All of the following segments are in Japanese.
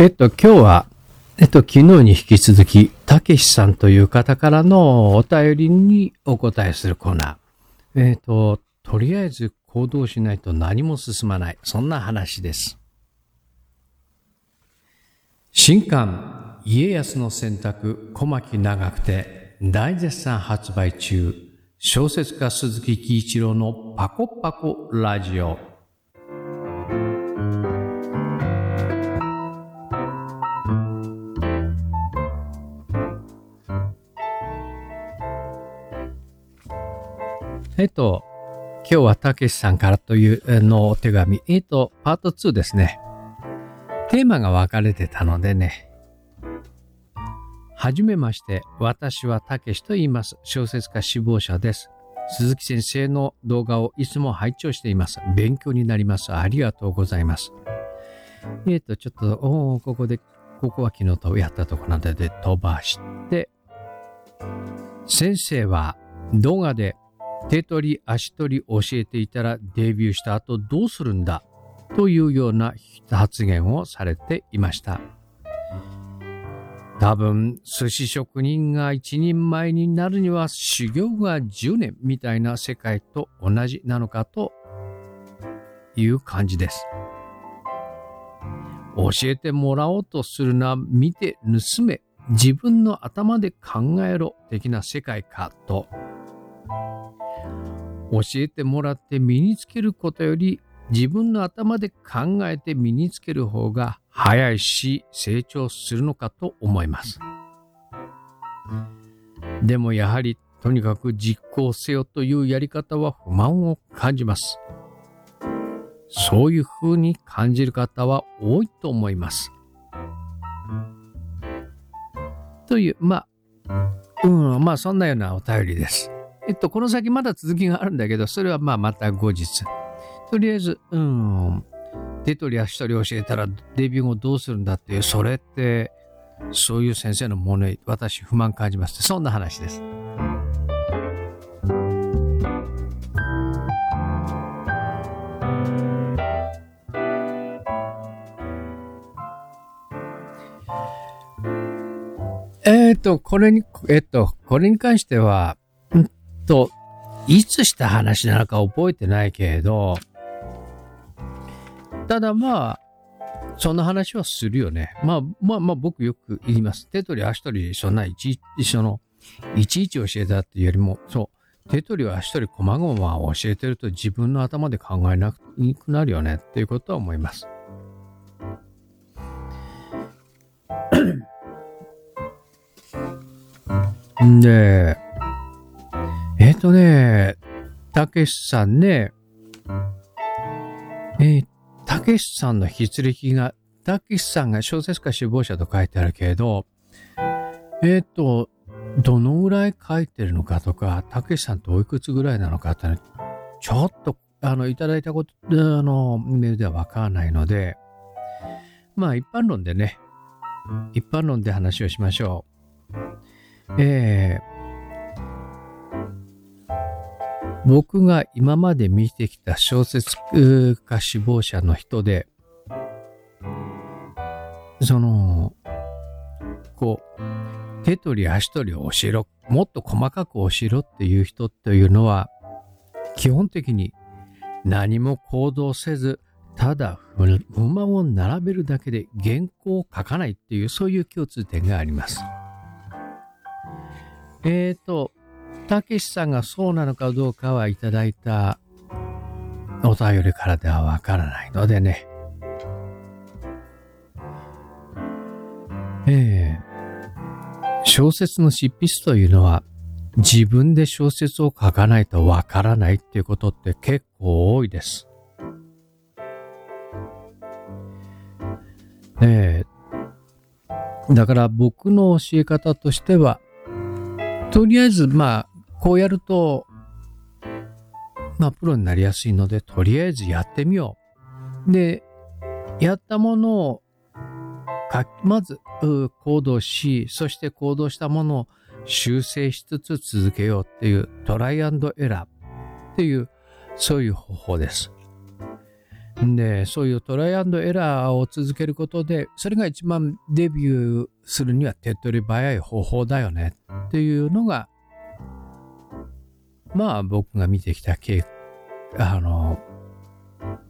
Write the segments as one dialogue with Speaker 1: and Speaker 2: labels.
Speaker 1: えっと、今日は、えっと、昨日に引き続き、たけしさんという方からのお便りにお答えするコーナー。えっと、とりあえず行動しないと何も進まない。そんな話です。新刊、家康の選択、小牧長くて、大絶賛発売中、小説家鈴木喜一郎のパコパコラジオ。えっと、今日はたけしさんからというのお手紙。えっと、パート2ですね。テーマが分かれてたのでね。はじめまして、私はたけしと言います。小説家志望者です。鈴木先生の動画をいつも拝聴しています。勉強になります。ありがとうございます。えっ、と、ちょっと、おここで、ここは昨日とやったところなので飛ばして、先生は動画で手取り足取り教えていたらデビューした後どうするんだ？というような発言をされていました。多分、寿司職人が一人前になるには修行が10年みたいな世界と同じなのかという感じです。教えてもらおうとするな、見て盗め、自分の頭で考えろ的な世界かと教えてもらって身につけることより自分の頭で考えて身につける方が早いし成長するのかと思います。でもやはりとにかく実行せよというやり方は不満を感じます。そういう風に感じる方は多いと思います。という、まあ、うん、まあそんなようなお便りです。えっと、この先まだ続きがあるんだけど、それはまあまた後日。とりあえず、うん、手取り足取り教えたらデビュー後どうするんだっていう、それって、そういう先生のものに私不満感じます。そんな話です。えっ、と、これに、えっ、と、これに関しては、と、いつした話なのか覚えてないけれど、ただまあ、そんな話はするよね。まあまあまあ僕よく言います。手取り足取りそんな一緒の、いちいち教えたっていうよりも、そう、手取り足取り細々教えてると自分の頭で考えなくなるよねっていうことは思います。んで、えっ、ー、とね、たけしさんね、えー、たけしさんの筆歴が、たけしさんが小説家首謀者と書いてあるけれど、えっ、ー、と、どのぐらい書いてるのかとか、たけしさんとおいくつぐらいなのかって、ちょっと、あの、いただいたこと、あの、メールではわからないので、まあ、一般論でね、一般論で話をしましょう。えー、僕が今まで見てきた小説家志望者の人で、その、こう、手取り足取りを教えろ、もっと細かく教えろっていう人っていうのは、基本的に何も行動せず、ただ不満を並べるだけで原稿を書かないっていう、そういう共通点があります。えっ、ー、と、たけしさんがそうなのかどうかはいただいたお便りからではわからないのでね。ええ小説の執筆というのは自分で小説を書かないとわからないっていうことって結構多いです。ええだから僕の教え方としては、とりあえずまあこうやると、まあ、プロになりやすいので、とりあえずやってみよう。で、やったものをまず行動し、そして行動したものを修正しつつ続けようっていうトライアンドエラーっていう、そういう方法です。で、そういうトライアンドエラーを続けることで、それが一番デビューするには手っ取り早い方法だよねっていうのが、まあ僕が見てきた経、あの、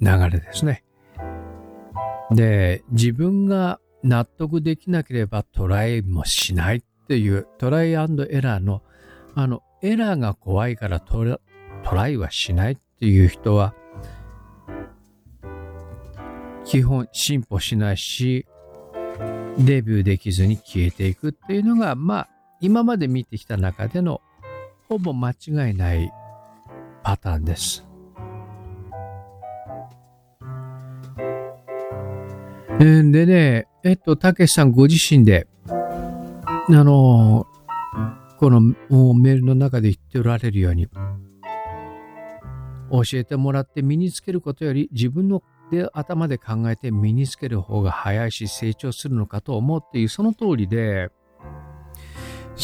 Speaker 1: 流れですね。で、自分が納得できなければトライもしないっていうトライアンドエラーの、あの、エラーが怖いからトラトライはしないっていう人は、基本進歩しないし、デビューできずに消えていくっていうのが、まあ、今まで見てきた中でのほぼ間違いないパターンです。でね、えっと、たけしさんご自身で、あの、このメールの中で言っておられるように、教えてもらって身につけることより自分ので頭で考えて身につける方が早いし成長するのかと思うっていうその通りで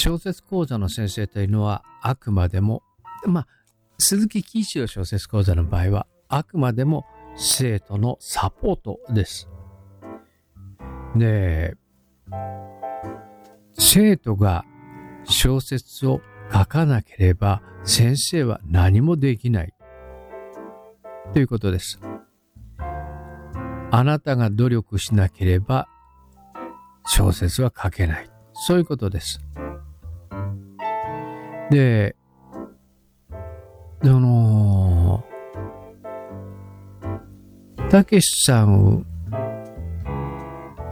Speaker 1: 小説講座の先生というのはあくまでもまあ鈴木喜一郎小説講座の場合はあくまでも生徒のサポートです。で生徒が小説を書かなければ先生は何もできないということです。あなたが努力しなければ小説は書けない。そういうことです。で、あのたけしさん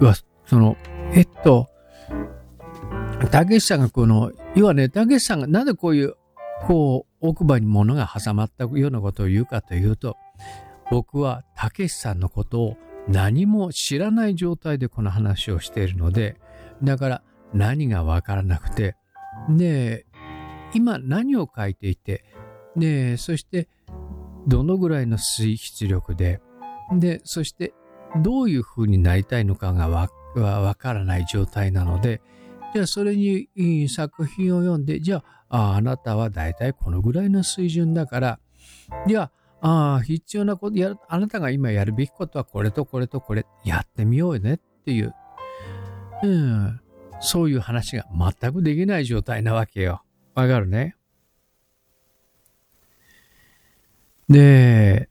Speaker 1: は、その、えっと、たけしさんがこの、要はね、たけしさんがなぜこういう、こう、奥歯に物が挟まったようなことを言うかというと、僕はたけしさんのことを何も知らない状態でこの話をしているので、だから何がわからなくて、で、今何を書いていて、で、そしてどのぐらいの水出力で、で、そしてどういう風になりたいのかがわわからない状態なので、じゃあそれに作品を読んで、じゃあああなたはだいたいこのぐらいの水準だから、じゃああ、必要なことやる、あなたが今やるべきことはこれとこれとこれやってみようよねっていう、うん、そういう話が全くできない状態なわけよ。わかるね。で、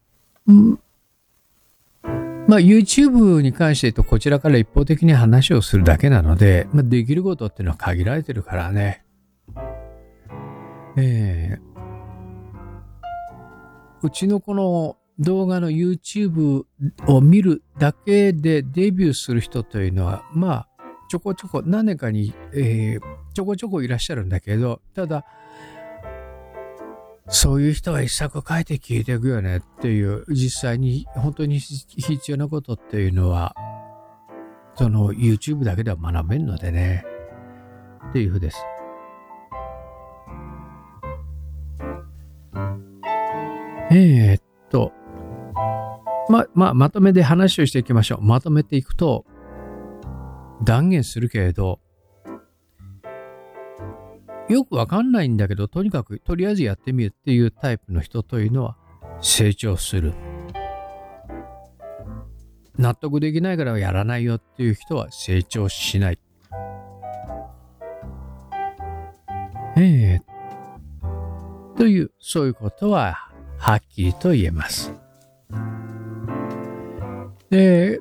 Speaker 1: まあ YouTube に関して言うとこちらから一方的に話をするだけなので、まあ、できることっていうのは限られてるからね。えー、うちのこの動画の YouTube を見るだけでデビューする人というのは、まあ、ちょこちょこ何年かに、えー、ちょこちょこいらっしゃるんだけど、ただ、そういう人は一作書いて聞いていくよねっていう、実際に本当に必要なことっていうのは、その YouTube だけでは学べんのでね、っていうふうです。えー、っと、ま、まあ、まとめで話をしていきましょう。まとめていくと、断言するけれど、よくわかんないんだけど、とにかく、とりあえずやってみるっていうタイプの人というのは、成長する。納得できないからやらないよっていう人は成長しない。ええー、という、そういうことははっきりと言えます。で、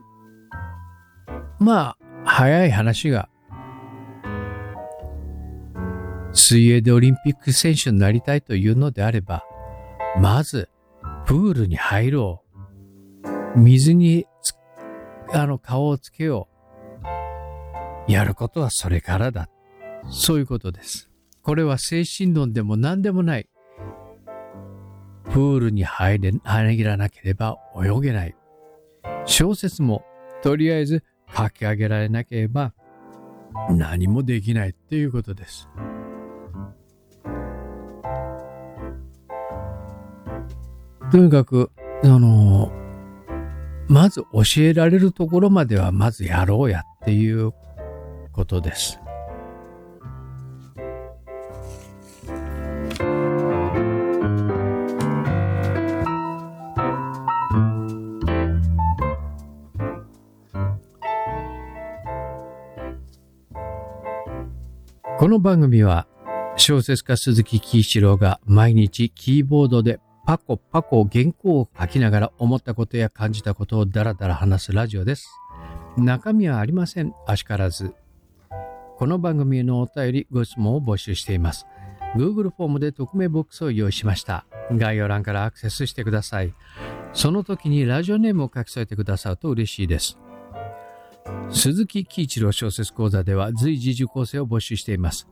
Speaker 1: まあ、早い話が、水泳でオリンピック選手になりたいというのであれば、まず、プールに入ろう。水にあの、顔をつけよう。やることはそれからだ。そういうことです。これは精神論でも何でもない。プールに入れ、入らなければ泳げない。小説もとりあえず書き上げられなければ何もできないっていうことです。とにかく、あの、まず教えられるところまではまずやろうやっていうことです。この番組は小説家鈴木喜一郎が毎日キーボードでパコパコ原稿を書きながら思ったことや感じたことをダラダラ話すラジオです。中身はありません。あしからず。この番組へのお便りご質問を募集しています。Google フォームで匿名ボックスを用意しました。概要欄からアクセスしてください。その時にラジオネームを書き添えてくださると嬉しいです。鈴木喜一郎小説講座では随時受講生を募集しています。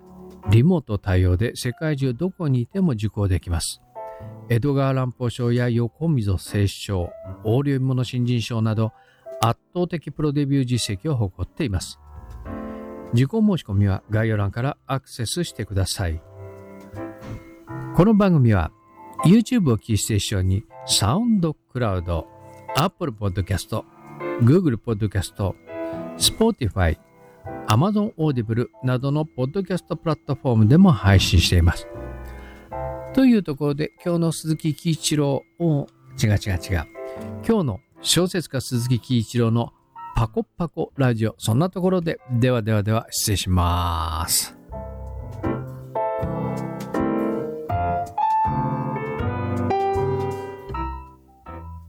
Speaker 1: リモート対応で世界中どこにいても受講できます。江戸川乱歩賞や横溝正史賞、横領物新人賞など圧倒的プロデビュー実績を誇っています。受講申し込みは概要欄からアクセスしてください。この番組は YouTube をキーステーションにサウンドクラウド、Apple Podcast、Google Podcast、Spotify、Amazon Audible などのポッドキャストプラットフォームでも配信しています。というところで今日の鈴木喜一郎を。違う違う違う。今日の小説家鈴木喜一郎のパコパコラジオ。そんなところで。ではではでは失礼します。